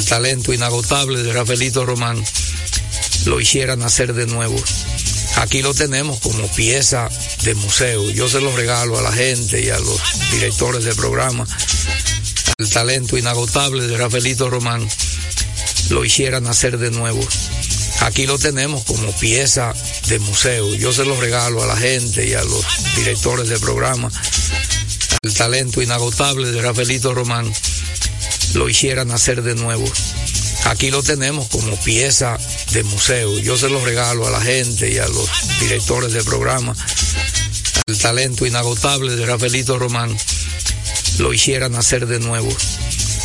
el talento inagotable de Rafaelito Román lo hiciera nacer de nuevo. Aquí lo tenemos como pieza de museo. Yo se lo regalo a la gente y a los directores de programa. El talento inagotable de Rafaelito Román lo hiciera nacer de nuevo. Aquí lo tenemos como pieza de museo. Yo se lo regalo a la gente y a los directores de programa. El talento inagotable de Rafaelito Román lo hiciera nacer de nuevo. Aquí lo tenemos como pieza de museo. Yo se lo regalo a la gente y a los directores de programa. El talento inagotable de Rafaelito Román lo hiciera nacer de nuevo.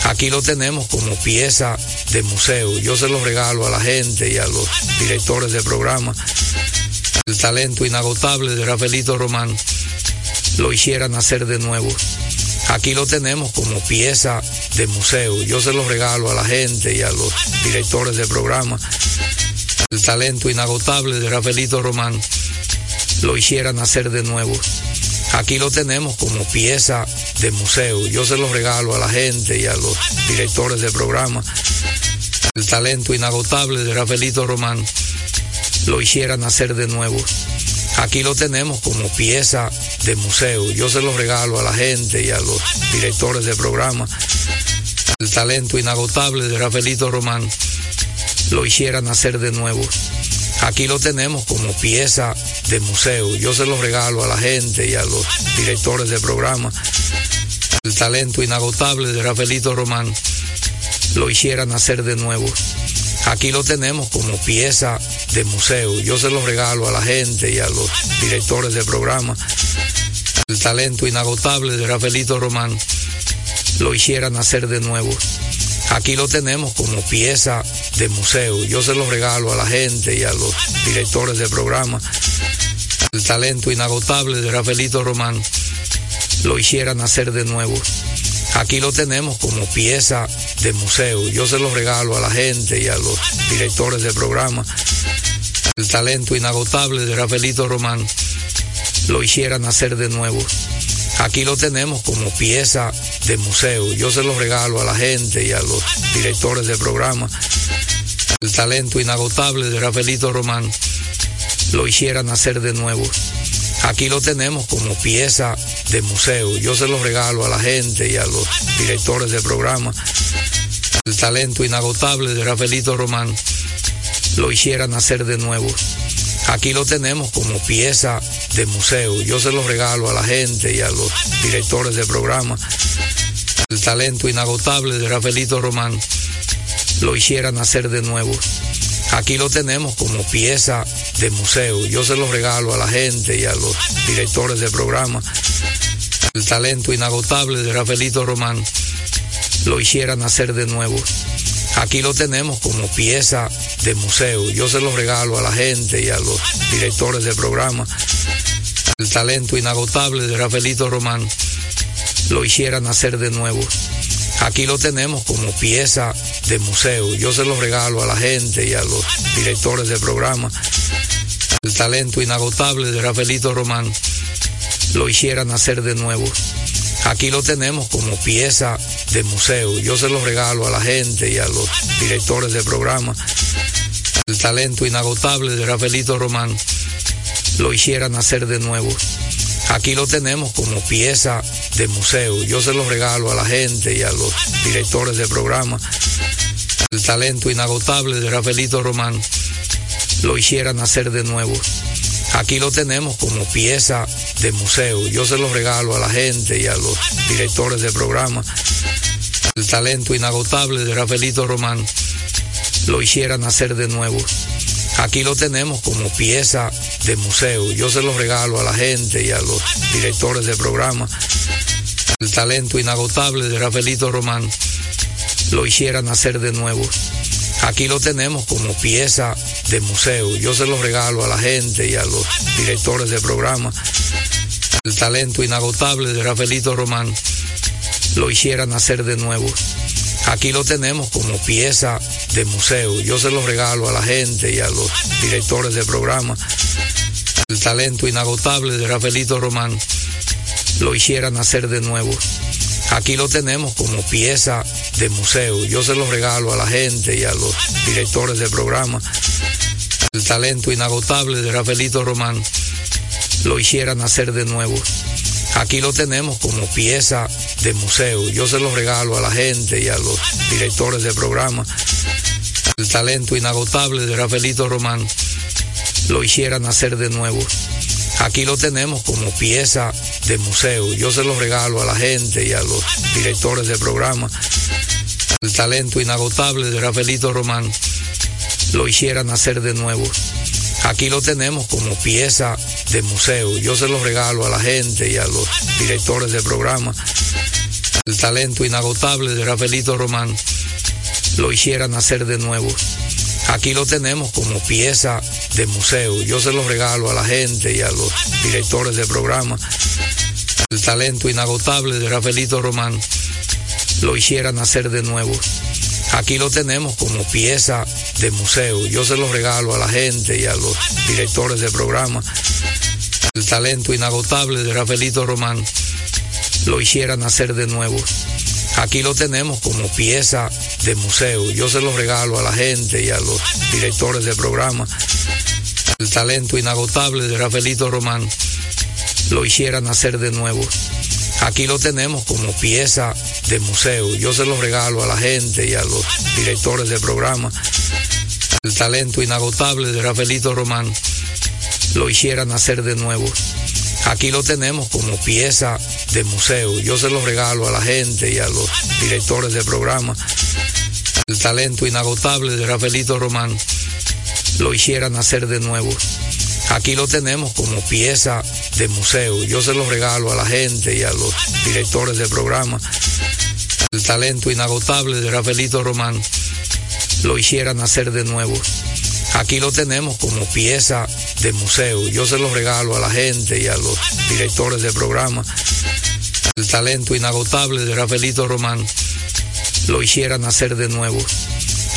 Aquí lo tenemos como pieza de museo. Yo se lo regalo a la gente y a los directores de programa. El talento inagotable de Rafaelito Román lo hiciera nacer de nuevo. Aquí lo tenemos como pieza de museo. Yo se lo regalo a la gente y a los directores de programa. El talento inagotable de Rafaelito Román lo hiciera nacer de nuevo. Aquí lo tenemos como pieza de museo. Yo se lo regalo a la gente y a los directores de programa. El talento inagotable de Rafaelito Román lo hiciera nacer de nuevo. Aquí lo tenemos como pieza de museo. Yo se lo regalo a la gente y a los directores de programa. El talento inagotable de Rafaelito Román lo hiciera nacer de nuevo. Aquí lo tenemos como pieza de museo. Yo se lo regalo a la gente y a los directores de programa. El talento inagotable de Rafaelito Román lo hiciera nacer de nuevo. Aquí lo tenemos como pieza de museo. Yo se lo regalo a la gente y a los directores de programa. El talento inagotable de Rafaelito Román lo hiciera nacer de nuevo. Aquí lo tenemos como pieza de museo. Yo se lo regalo a la gente y a los directores de programa. El talento inagotable de Rafaelito Román lo hiciera nacer de nuevo. Aquí lo tenemos como pieza de museo. Yo se lo regalo a la gente y a los directores de programa. El talento inagotable de Rafaelito Román lo hiciera nacer de nuevo. Aquí lo tenemos como pieza de museo. Yo se lo regalo a la gente y a los directores de programa. El talento inagotable de Rafaelito Román lo hiciera nacer de nuevo. Aquí lo tenemos como pieza de museo. Yo se lo regalo a la gente y a los directores de programa. El talento inagotable de Rafaelito Román lo hiciera nacer de nuevo. Aquí lo tenemos como pieza de museo. Yo se lo regalo a la gente y a los directores de programa. El talento inagotable de Rafaelito Román lo hiciera nacer de nuevo. Aquí lo tenemos como pieza de museo. Yo se lo regalo a la gente y a los directores de programa. El talento inagotable de Rafaelito Román lo hiciera nacer de nuevo. Aquí lo tenemos como pieza de museo. Yo se lo regalo a la gente y a los directores de programa. El talento inagotable de Rafaelito Román lo hiciera nacer de nuevo. Aquí lo tenemos como pieza de museo. Yo se lo regalo a la gente y a los directores de programa. El talento inagotable de Rafaelito Román lo hiciera nacer de nuevo. Aquí lo tenemos como pieza de museo. Yo se lo regalo a la gente y a los directores de programa. El talento inagotable de Rafaelito Román lo hiciera nacer de nuevo. Aquí lo tenemos como pieza de museo. Yo se lo regalo a la gente y a los directores de programa. El talento inagotable de Rafaelito Román lo hiciera nacer de nuevo. Aquí lo tenemos como pieza de museo. Yo se lo regalo a la gente y a los directores de programa. El talento inagotable de Rafaelito Román lo hiciera nacer de nuevo. Aquí lo tenemos como pieza de museo. Yo se lo regalo a la gente y a los directores de programa. El talento inagotable de Rafaelito Román lo hiciera nacer de nuevo. Aquí lo tenemos como pieza de museo. Yo se lo regalo a la gente y a los directores de programa. El talento inagotable de Rafaelito Román lo hiciera nacer de nuevo. Aquí lo tenemos como pieza de museo. Yo se lo regalo a la gente y a los directores de programa. El talento inagotable de Rafaelito Román lo hiciera nacer de nuevo. Aquí lo tenemos como pieza de museo. Yo se lo regalo a la gente y a los directores de programa. El talento inagotable de Rafaelito Román lo hiciera nacer de nuevo. Aquí lo tenemos como pieza de museo. Yo se lo regalo a la gente y a los directores de programa. El talento inagotable de Rafaelito Román lo hiciera nacer de nuevo. Aquí lo tenemos como pieza de museo. Yo se lo regalo a la gente y a los directores de programa. El talento inagotable de Rafaelito Román lo hiciera nacer de nuevo. Aquí lo tenemos como pieza de museo. Yo se lo regalo a la gente y a los directores de programa. El talento inagotable de Rafaelito Román lo hiciera nacer de nuevo. Aquí lo tenemos como pieza de museo. Yo se lo regalo a la gente y a los directores de programa. El talento inagotable de Rafaelito Román lo hiciera nacer de nuevo. Aquí lo tenemos como pieza de museo. Yo se lo regalo a la gente y a los directores de programa. El talento inagotable de Rafaelito Román lo hiciera nacer de nuevo. Aquí lo tenemos como pieza de museo. Yo se lo regalo a la gente y a los directores de programa. El talento inagotable de Rafaelito Román lo hiciera nacer de nuevo. Aquí lo tenemos como pieza de museo. Yo se lo regalo a la gente y a los directores de programa. El talento inagotable de Rafaelito Román lo hiciera nacer de nuevo. Aquí lo tenemos como pieza de museo. Yo se lo regalo a la gente y a los directores de programa. El talento inagotable de Rafaelito Román lo hiciera nacer de nuevo. Aquí lo tenemos como pieza de museo. Yo se lo regalo a la gente y a los directores de programa. El talento inagotable de Rafaelito Román lo hiciera nacer de nuevo. Aquí lo tenemos como pieza de museo. Yo se lo regalo a la gente y a los directores de programa. El talento inagotable de Rafaelito Román lo hiciera nacer de nuevo.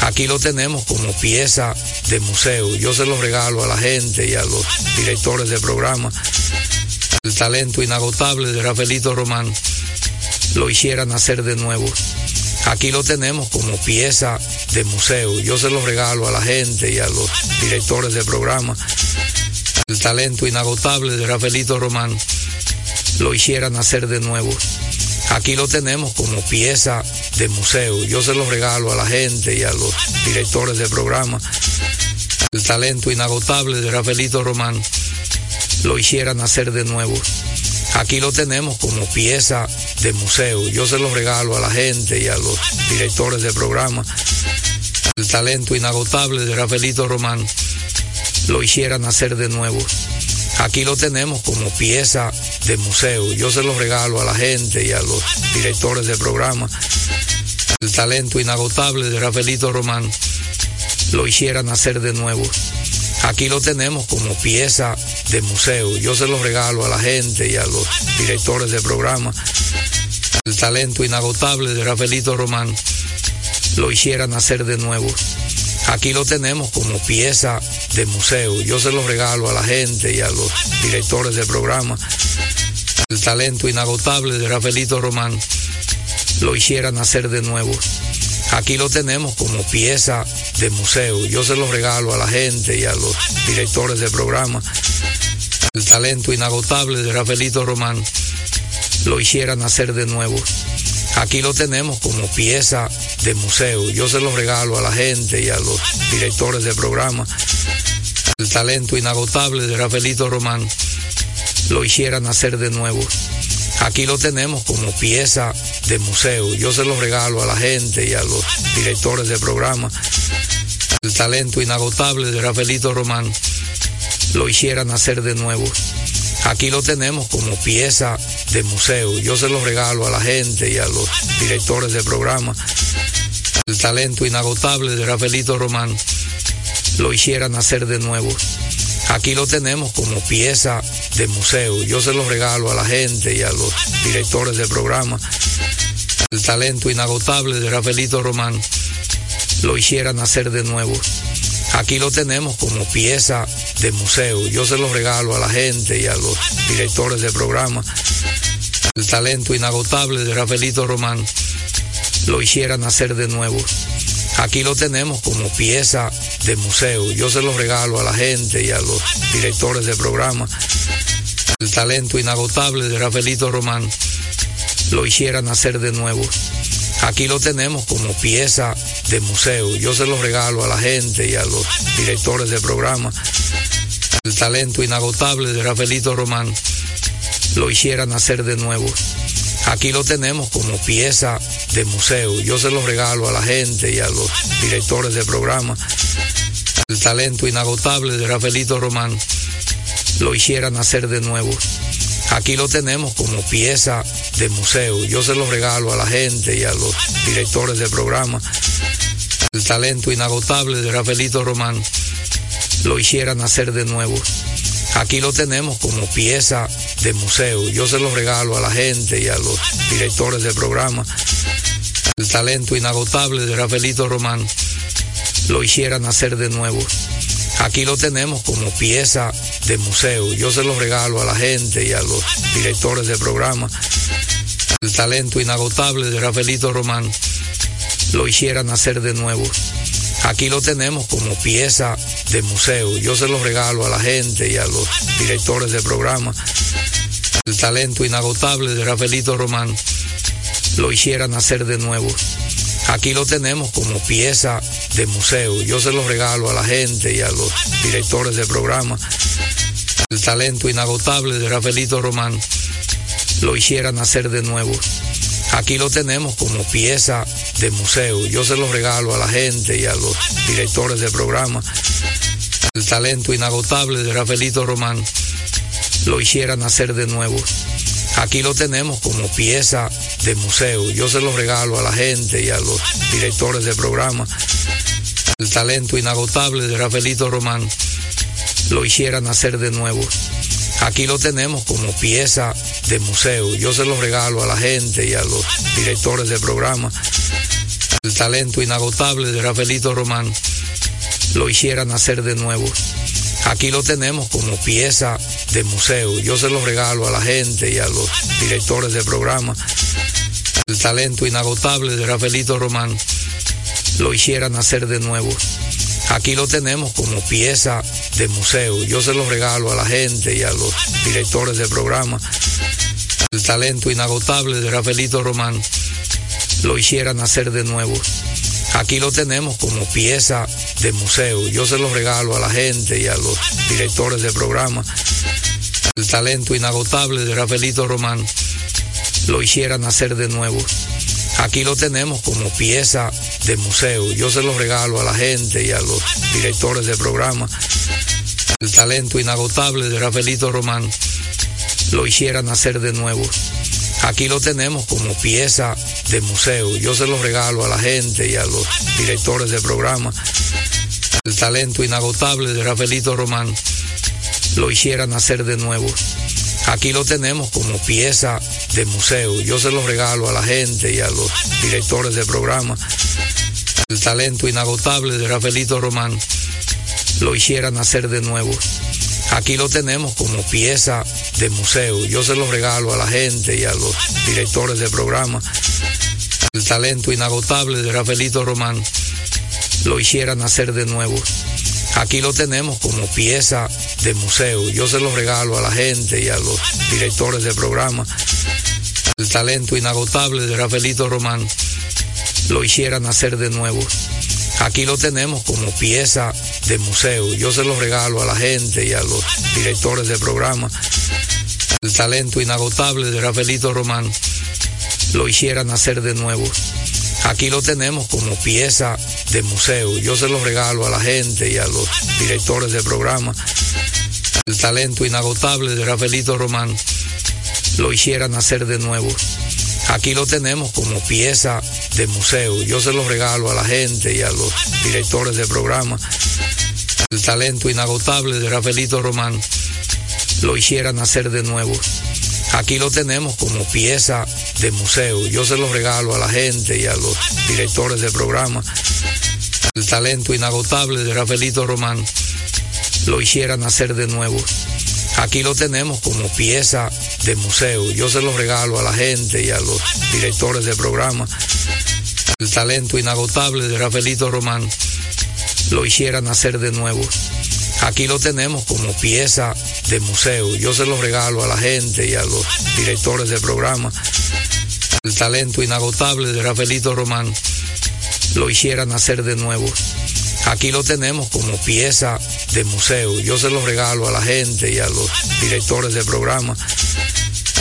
Aquí lo tenemos como pieza de museo. Yo se lo regalo a la gente y a los directores de programa. El talento inagotable de Rafaelito Román lo hiciera nacer de nuevo. Aquí lo tenemos como pieza de museo. Yo se lo regalo a la gente y a los directores de programa. El talento inagotable de Rafaelito Román lo hiciera nacer de nuevo. Aquí lo tenemos como pieza de museo. Yo se lo regalo a la gente y a los directores de programa. El talento inagotable de Rafaelito Román lo hiciera nacer de nuevo. Aquí lo tenemos como pieza de museo. Yo se lo regalo a la gente y a los directores de programa. El talento inagotable de Rafaelito Román lo hiciera nacer de nuevo. Aquí lo tenemos como pieza de museo. Yo se lo regalo a la gente y a los directores de programa. El talento inagotable de Rafaelito Román lo hiciera nacer de nuevo. Aquí lo tenemos como pieza de museo. Yo se lo regalo a la gente y a los directores de programa. El talento inagotable de Rafaelito Román lo hiciera nacer de nuevo. Aquí lo tenemos como pieza de museo. Yo se lo regalo a la gente y a los directores de programa. El talento inagotable de Rafaelito Román lo hiciera nacer de nuevo. Aquí lo tenemos como pieza de museo. Yo se lo regalo a la gente y a los directores de programa. El talento inagotable de Rafaelito Román lo hiciera nacer de nuevo. Aquí lo tenemos como pieza de museo. Yo se lo regalo a la gente y a los directores de programa. El talento inagotable de Rafaelito Román lo hiciera nacer de nuevo. Aquí lo tenemos como pieza de museo. Yo se lo regalo a la gente y a los directores de programa. El talento inagotable de Rafaelito Román lo hiciera nacer de nuevo. Aquí lo tenemos como pieza de museo. Yo se lo regalo a la gente y a los directores de programa. El talento inagotable de Rafaelito Román lo hiciera nacer de nuevo. Aquí lo tenemos como pieza de museo. Yo se lo regalo a la gente y a los directores de programa. El talento inagotable de Rafaelito Román lo hiciera nacer de nuevo. Aquí lo tenemos como pieza de museo. Yo se lo regalo a la gente y a los directores de programa. el talento inagotable de Rafaelito Román lo hiciera nacer de nuevo. Aquí lo tenemos como pieza de museo. Yo se lo regalo a la gente y a los directores de programa. El talento inagotable de Rafaelito Román lo hiciera nacer de nuevo. Aquí lo tenemos como pieza de museo. Yo se lo regalo a la gente y a los directores de programa. El talento inagotable de Rafaelito Román lo hiciera nacer de nuevo. Aquí lo tenemos como pieza de museo. Yo se lo regalo a la gente y a los directores de programa. El talento inagotable de Rafaelito Román lo hiciera nacer de nuevo. Aquí lo tenemos como pieza de museo. Yo se lo regalo a la gente y a los directores de programa. El talento inagotable de Rafaelito Román lo hiciera nacer de nuevo. Aquí lo tenemos como pieza de museo. Yo se lo regalo a la gente y a los directores de programa. El talento inagotable de Rafaelito Román lo hiciera nacer de nuevo. Aquí lo tenemos como pieza de museo. Yo se lo regalo a la gente y a los directores de programa. El talento inagotable de Rafaelito Román lo hiciera nacer de nuevo. Aquí lo tenemos como pieza de museo. Yo se lo regalo a la gente y a los directores de programa. El talento inagotable de Rafaelito Román lo hiciera nacer de nuevo. Aquí lo tenemos como pieza de museo. Yo se lo regalo a la gente y a los directores de programa. El talento inagotable de Rafaelito Román lo hiciera nacer de nuevo. Aquí lo tenemos como pieza de museo. Yo se lo regalo a la gente y a los directores de programa. El talento inagotable de Rafaelito Román lo hiciera nacer de nuevo. Aquí lo tenemos como pieza de museo. Yo se lo regalo a la gente y a los directores de programa. El talento inagotable de Rafaelito Román lo hiciera nacer de nuevo. Aquí lo tenemos como pieza de museo. Yo se lo regalo a la gente y a los directores de programa. El talento inagotable de Rafaelito Román lo hiciera nacer de nuevo. Aquí lo tenemos como pieza de museo. Yo se lo regalo a la gente y a los directores de programa. El talento inagotable de Rafaelito Román lo hiciera nacer de nuevo. Aquí lo tenemos como pieza de museo. Yo se lo regalo a la gente y a los directores de programa. El talento inagotable de Rafaelito Román lo hiciera nacer de nuevo. Aquí lo tenemos como pieza de museo. Yo se lo regalo a la gente y a los directores de programa. El talento inagotable de Rafaelito Román lo hiciera nacer de nuevo. Aquí lo tenemos como pieza de museo. Yo se lo regalo a la gente y a los directores de programa. El talento inagotable de Rafaelito Román lo hiciera nacer de nuevo. Aquí lo tenemos como pieza de museo. Yo se lo regalo a la gente y a los directores de programa. El talento inagotable de Rafaelito Román lo hiciera nacer de nuevo. Aquí lo tenemos como pieza de museo. Yo se lo regalo a la gente y a los directores de programa. El talento inagotable de Rafaelito Román lo hiciera nacer de nuevo. Aquí lo tenemos como pieza de museo. Yo se lo regalo a la gente y a los directores de programa. El talento inagotable de Rafaelito Román lo hiciera nacer de nuevo. Aquí lo tenemos como pieza de museo. Yo se lo regalo a la gente y a los directores de programa. El talento inagotable de Rafaelito Román lo hiciera nacer de nuevo. Aquí lo tenemos como pieza de museo. Yo se lo regalo a la gente y a los directores de programa. El talento inagotable de Rafaelito Román lo hiciera nacer de nuevo. Aquí lo tenemos como pieza de museo. Yo se lo regalo a la gente y a los directores de programa. El talento inagotable de Rafaelito Román lo hiciera nacer de nuevo. Aquí lo tenemos como pieza de museo. Yo se lo regalo a la gente y a los directores de programa. El talento inagotable de Rafaelito Román lo hiciera nacer de nuevo. Aquí lo tenemos como pieza de museo. Yo se lo regalo a la gente y a los directores de programa. El talento inagotable de Rafaelito Román lo hiciera nacer de nuevo. Aquí lo tenemos como pieza de museo. Yo se lo regalo a la gente y a los directores de programa. El talento inagotable de Rafaelito Román lo hiciera nacer de nuevo. Aquí lo tenemos como pieza de museo. Yo se lo regalo a la gente y a los directores de programa. El talento inagotable de Rafaelito Román lo hiciera nacer de nuevo. Aquí lo tenemos como pieza de museo. Yo se lo regalo a la gente y a los directores de programa.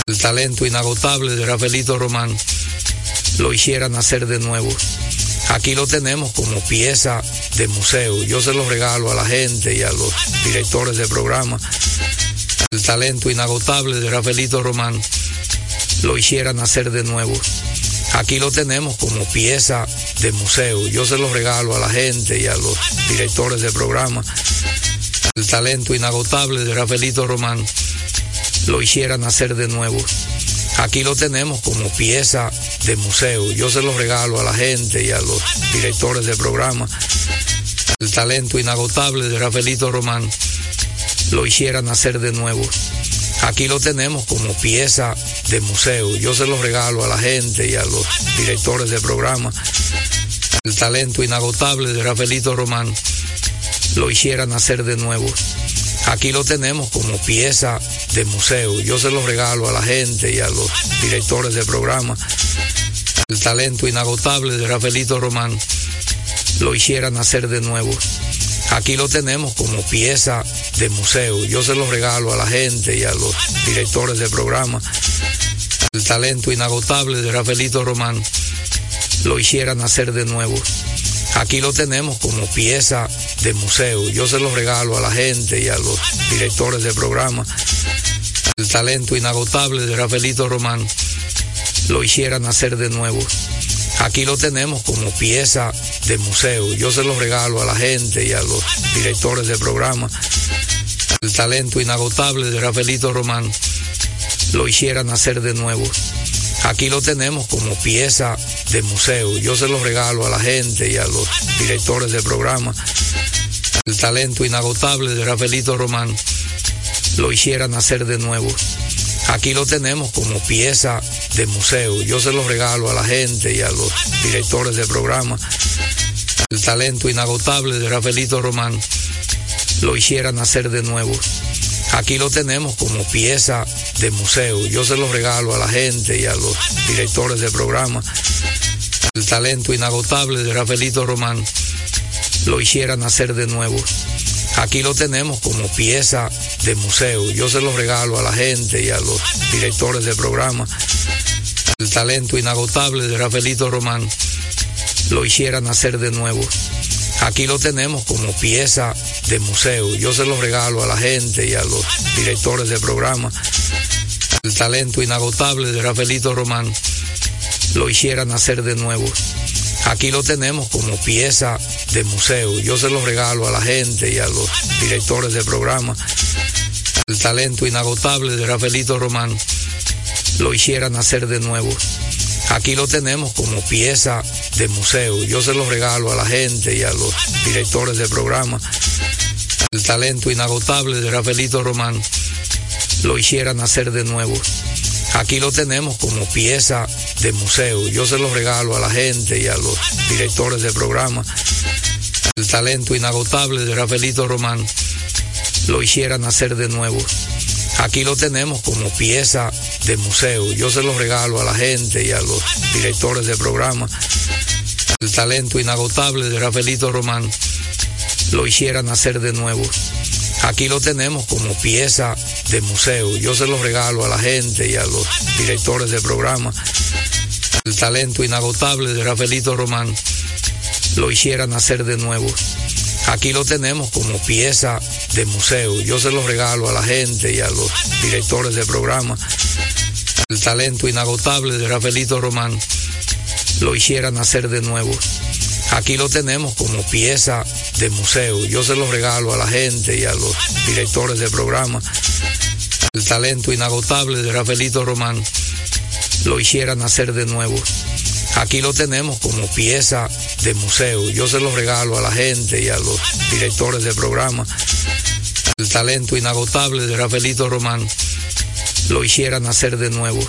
El talento inagotable de Rafaelito Román lo hiciera nacer de nuevo. Aquí lo tenemos como pieza de museo. Yo se lo regalo a la gente y a los directores de programa. El talento inagotable de Rafaelito Román lo hiciera nacer de nuevo. Aquí lo tenemos como pieza de museo. Yo se lo regalo a la gente y a los directores de programa. El talento inagotable de Rafaelito Román lo hiciera nacer de nuevo. Aquí lo tenemos como pieza de museo. Yo se lo regalo a la gente y a los directores de programa. El talento inagotable de Rafaelito Román lo hiciera nacer de nuevo. Aquí lo tenemos como pieza de museo. Yo se lo regalo a la gente y a los directores de programa. El talento inagotable de Rafaelito Román lo hiciera nacer de nuevo. Aquí lo tenemos como pieza de museo. Yo se lo regalo a la gente y a los directores de programa. El talento inagotable de Rafaelito Román lo hiciera nacer de nuevo. Aquí lo tenemos como pieza de museo. Yo se lo regalo a la gente y a los directores de programa. El talento inagotable de Rafaelito Román lo hiciera nacer de nuevo. Aquí lo tenemos como pieza de museo. Yo se lo regalo a la gente y a los directores de programa. El talento inagotable de Rafaelito Román lo hiciera nacer de nuevo. Aquí lo tenemos como pieza de museo. Yo se lo regalo a la gente y a los directores de programa. El talento inagotable de Rafaelito Román lo hiciera nacer de nuevo. Aquí lo tenemos como pieza de museo. Yo se lo regalo a la gente y a los directores de programa. El talento inagotable de Rafaelito Román lo hiciera nacer de nuevo. Aquí lo tenemos como pieza de museo. Yo se lo regalo a la gente y a los directores de programa. El talento inagotable de Rafaelito Román lo hiciera nacer de nuevo. Aquí lo tenemos como pieza de museo. Yo se lo regalo a la gente y a los directores de programa. El talento inagotable de Rafaelito Román lo hiciera nacer de nuevo. Aquí lo tenemos como pieza de museo. Yo se lo regalo a la gente y a los directores de programa. El talento inagotable de Rafaelito Román lo hiciera nacer de nuevo. Aquí lo tenemos como pieza de museo. Yo se lo regalo a la gente y a los directores de programa. El talento inagotable de Rafaelito Román lo hiciera nacer de nuevo. Aquí lo tenemos como pieza de museo. Yo se lo regalo a la gente y a los directores de programa. El talento inagotable de Rafaelito Román lo hiciera nacer de nuevo. Aquí lo tenemos como pieza de museo. Yo se lo regalo a la gente y a los directores de programa. El talento inagotable de Rafaelito Román lo hiciera nacer de nuevo. Aquí lo tenemos como pieza de museo. Yo se lo regalo a la gente y a los directores de programa. El talento inagotable de Rafaelito Román lo hiciera nacer de nuevo. Aquí lo tenemos como pieza de museo. Yo se lo regalo a la gente y a los directores de programa. El talento inagotable de Rafaelito Román lo hiciera nacer de nuevo. Aquí lo tenemos como pieza de museo. Yo se lo regalo a la gente y a los directores de programa. El talento inagotable de Rafaelito Román lo hiciera nacer de nuevo. Aquí lo tenemos como pieza de museo. Yo se lo regalo a la gente y a los directores de programa. El talento inagotable de Rafaelito Román lo hiciera nacer de nuevo. Aquí lo tenemos como pieza de museo. Yo se lo regalo a la gente y a los directores de programa. El talento inagotable de Rafaelito Román lo hiciera nacer de nuevo. Aquí lo tenemos como pieza de museo. Yo se lo regalo a la gente y a los directores de programa. el talento inagotable de Rafaelito Román lo hiciera nacer de nuevo.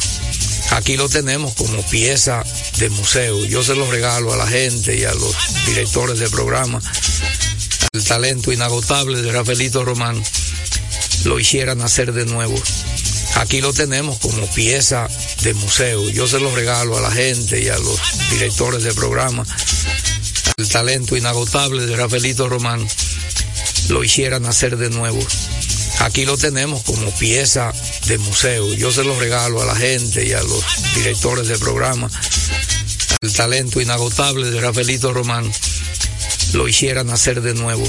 Aquí lo tenemos como pieza de museo. Yo se lo regalo a la gente y a los directores de programa. El talento inagotable de Rafaelito Román lo hiciera nacer de nuevo. Aquí lo tenemos como pieza de museo. Yo se lo regalo a la gente y a los directores de programa. El talento inagotable de Rafaelito Román lo hiciera nacer de nuevo. Aquí lo tenemos como pieza de museo. Yo se lo regalo a la gente y a los directores de programa. El talento inagotable de Rafaelito Román lo hiciera nacer de nuevo.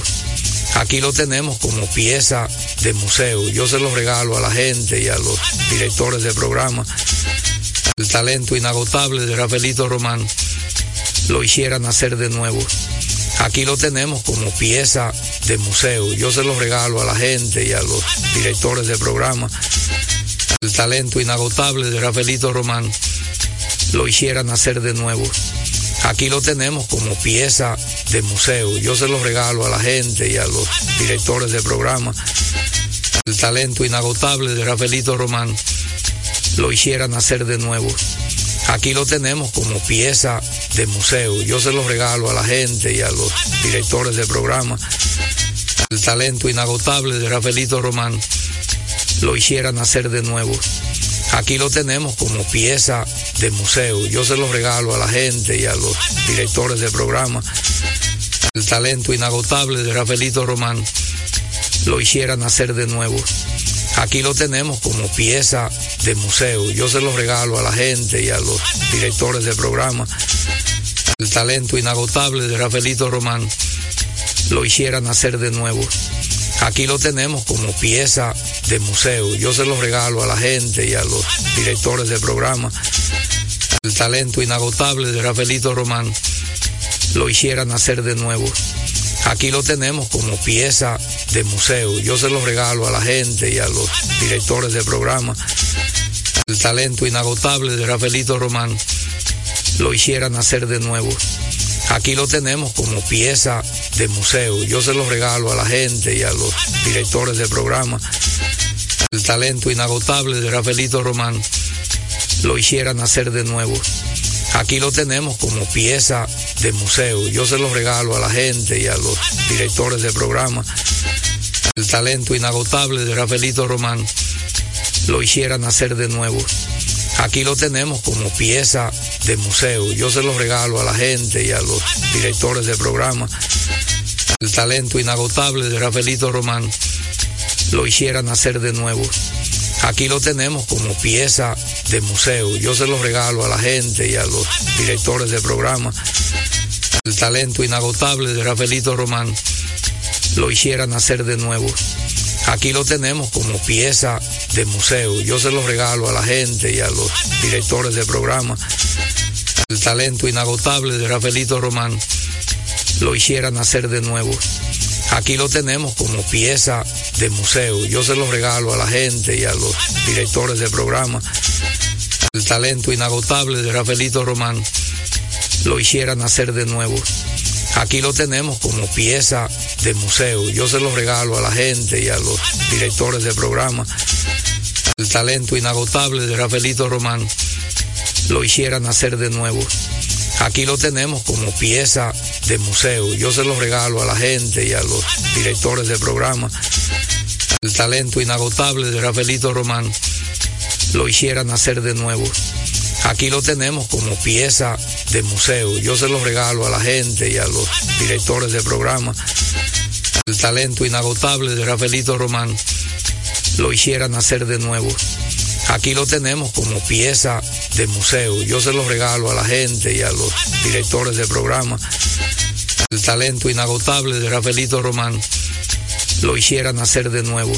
Aquí lo tenemos como pieza de museo. Yo se lo regalo a la gente y a los directores de programa. El talento inagotable de Rafaelito Román lo hiciera nacer de nuevo. Aquí lo tenemos como pieza de museo. Yo se lo regalo a la gente y a los directores de programa. El talento inagotable de Rafaelito Román lo hiciera nacer de nuevo. Aquí lo tenemos como pieza de museo. Yo se lo regalo a la gente y a los directores de programa. El talento inagotable de Rafaelito Román lo hiciera nacer de nuevo. Aquí lo tenemos como pieza de museo. Yo se lo regalo a la gente y a los directores de programa. El talento inagotable de Rafaelito Román lo hiciera nacer de nuevo. Aquí lo tenemos como pieza de museo. Yo se lo regalo a la gente y a los directores de programa. El talento inagotable de Rafaelito Román lo hiciera nacer de nuevo. Aquí lo tenemos como pieza de museo. Yo se lo regalo a la gente y a los directores de programa. El talento inagotable de Rafaelito Román lo hiciera nacer de nuevo. Aquí lo tenemos como pieza de museo. Yo se lo regalo a la gente y a los directores de programa. El talento inagotable de Rafaelito Román lo hiciera nacer de nuevo. Aquí lo tenemos como pieza de museo. Yo se lo regalo a la gente y a los directores de programa. El talento inagotable de Rafaelito Román lo hiciera nacer de nuevo. Aquí lo tenemos como pieza de museo. Yo se lo regalo a la gente y a los directores de programa. El talento inagotable de Rafaelito Román lo hiciera nacer de nuevo. Aquí lo tenemos como pieza de museo. Yo se lo regalo a la gente y a los directores de programa. El talento inagotable de Rafaelito Román lo hiciera nacer de nuevo. Aquí lo tenemos como pieza de museo. Yo se lo regalo a la gente y a los directores de programa. El talento inagotable de Rafaelito Román lo hiciera nacer de nuevo. Aquí lo tenemos como pieza de museo. Yo se lo regalo a la gente y a los directores de programa. El talento inagotable de Rafaelito Román lo hiciera nacer de nuevo. Aquí lo tenemos como pieza de museo. Yo se lo regalo a la gente y a los directores de programa. El talento inagotable de Rafaelito Román lo hiciera nacer de nuevo. Aquí lo tenemos como pieza de museo. Yo se lo regalo a la gente y a los directores de programa. El talento inagotable de Rafaelito Román lo hiciera nacer de nuevo. Aquí lo tenemos como pieza de museo. Yo se lo regalo a la gente y a los directores de programa. El talento inagotable de Rafaelito Román lo hiciera nacer de nuevo. Aquí lo tenemos como pieza de museo. Yo se lo regalo a la gente y a los directores de programa. El talento inagotable de Rafaelito Román lo hiciera nacer de nuevo. Aquí lo tenemos como pieza de museo. Yo se lo regalo a la gente y a los directores de programa. El talento inagotable de Rafaelito Román lo hiciera nacer de nuevo. Aquí lo tenemos como pieza de museo. Yo se lo regalo a la gente y a los directores de programa. El talento inagotable de Rafaelito Román lo hiciera nacer de nuevo.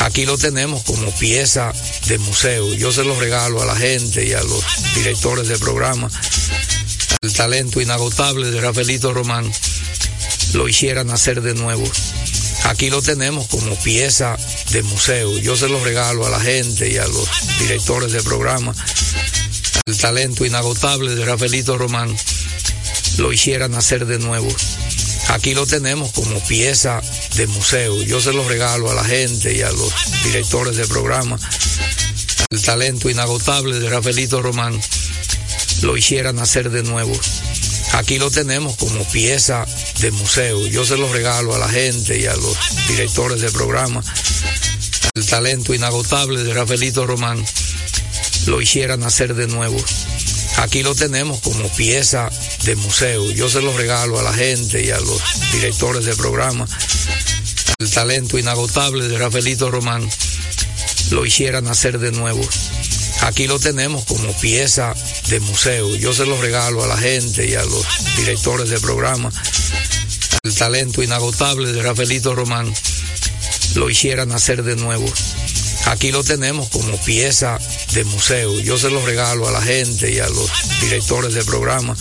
Aquí lo tenemos como pieza de museo. Yo se lo regalo a la gente y a los directores de programa. El talento inagotable de Rafaelito Román lo hiciera nacer de nuevo. Aquí lo tenemos como pieza de museo. Yo se lo regalo a la gente y a los directores de programa. El talento inagotable de Rafaelito Román lo hiciera nacer de nuevo. Aquí lo tenemos como pieza de museo. Yo se lo regalo a la gente y a los directores de programa. El talento inagotable de Rafaelito Román lo hiciera nacer de nuevo. Aquí lo tenemos como pieza de museo. Yo se lo regalo a la gente y a los directores de programa. El talento inagotable de Rafaelito Román lo hiciera nacer de nuevo. Aquí lo tenemos como pieza de museo. Yo se lo regalo a la gente y a los directores de programa. El talento inagotable de Rafaelito Román lo hiciera nacer de nuevo. Aquí lo tenemos como pieza de museo. Yo se lo regalo a la gente y a los directores de programa. El talento inagotable de Rafaelito Román lo hiciera nacer de nuevo. Aquí lo tenemos como pieza de museo. Yo se lo regalo a la gente y a los directores de programa.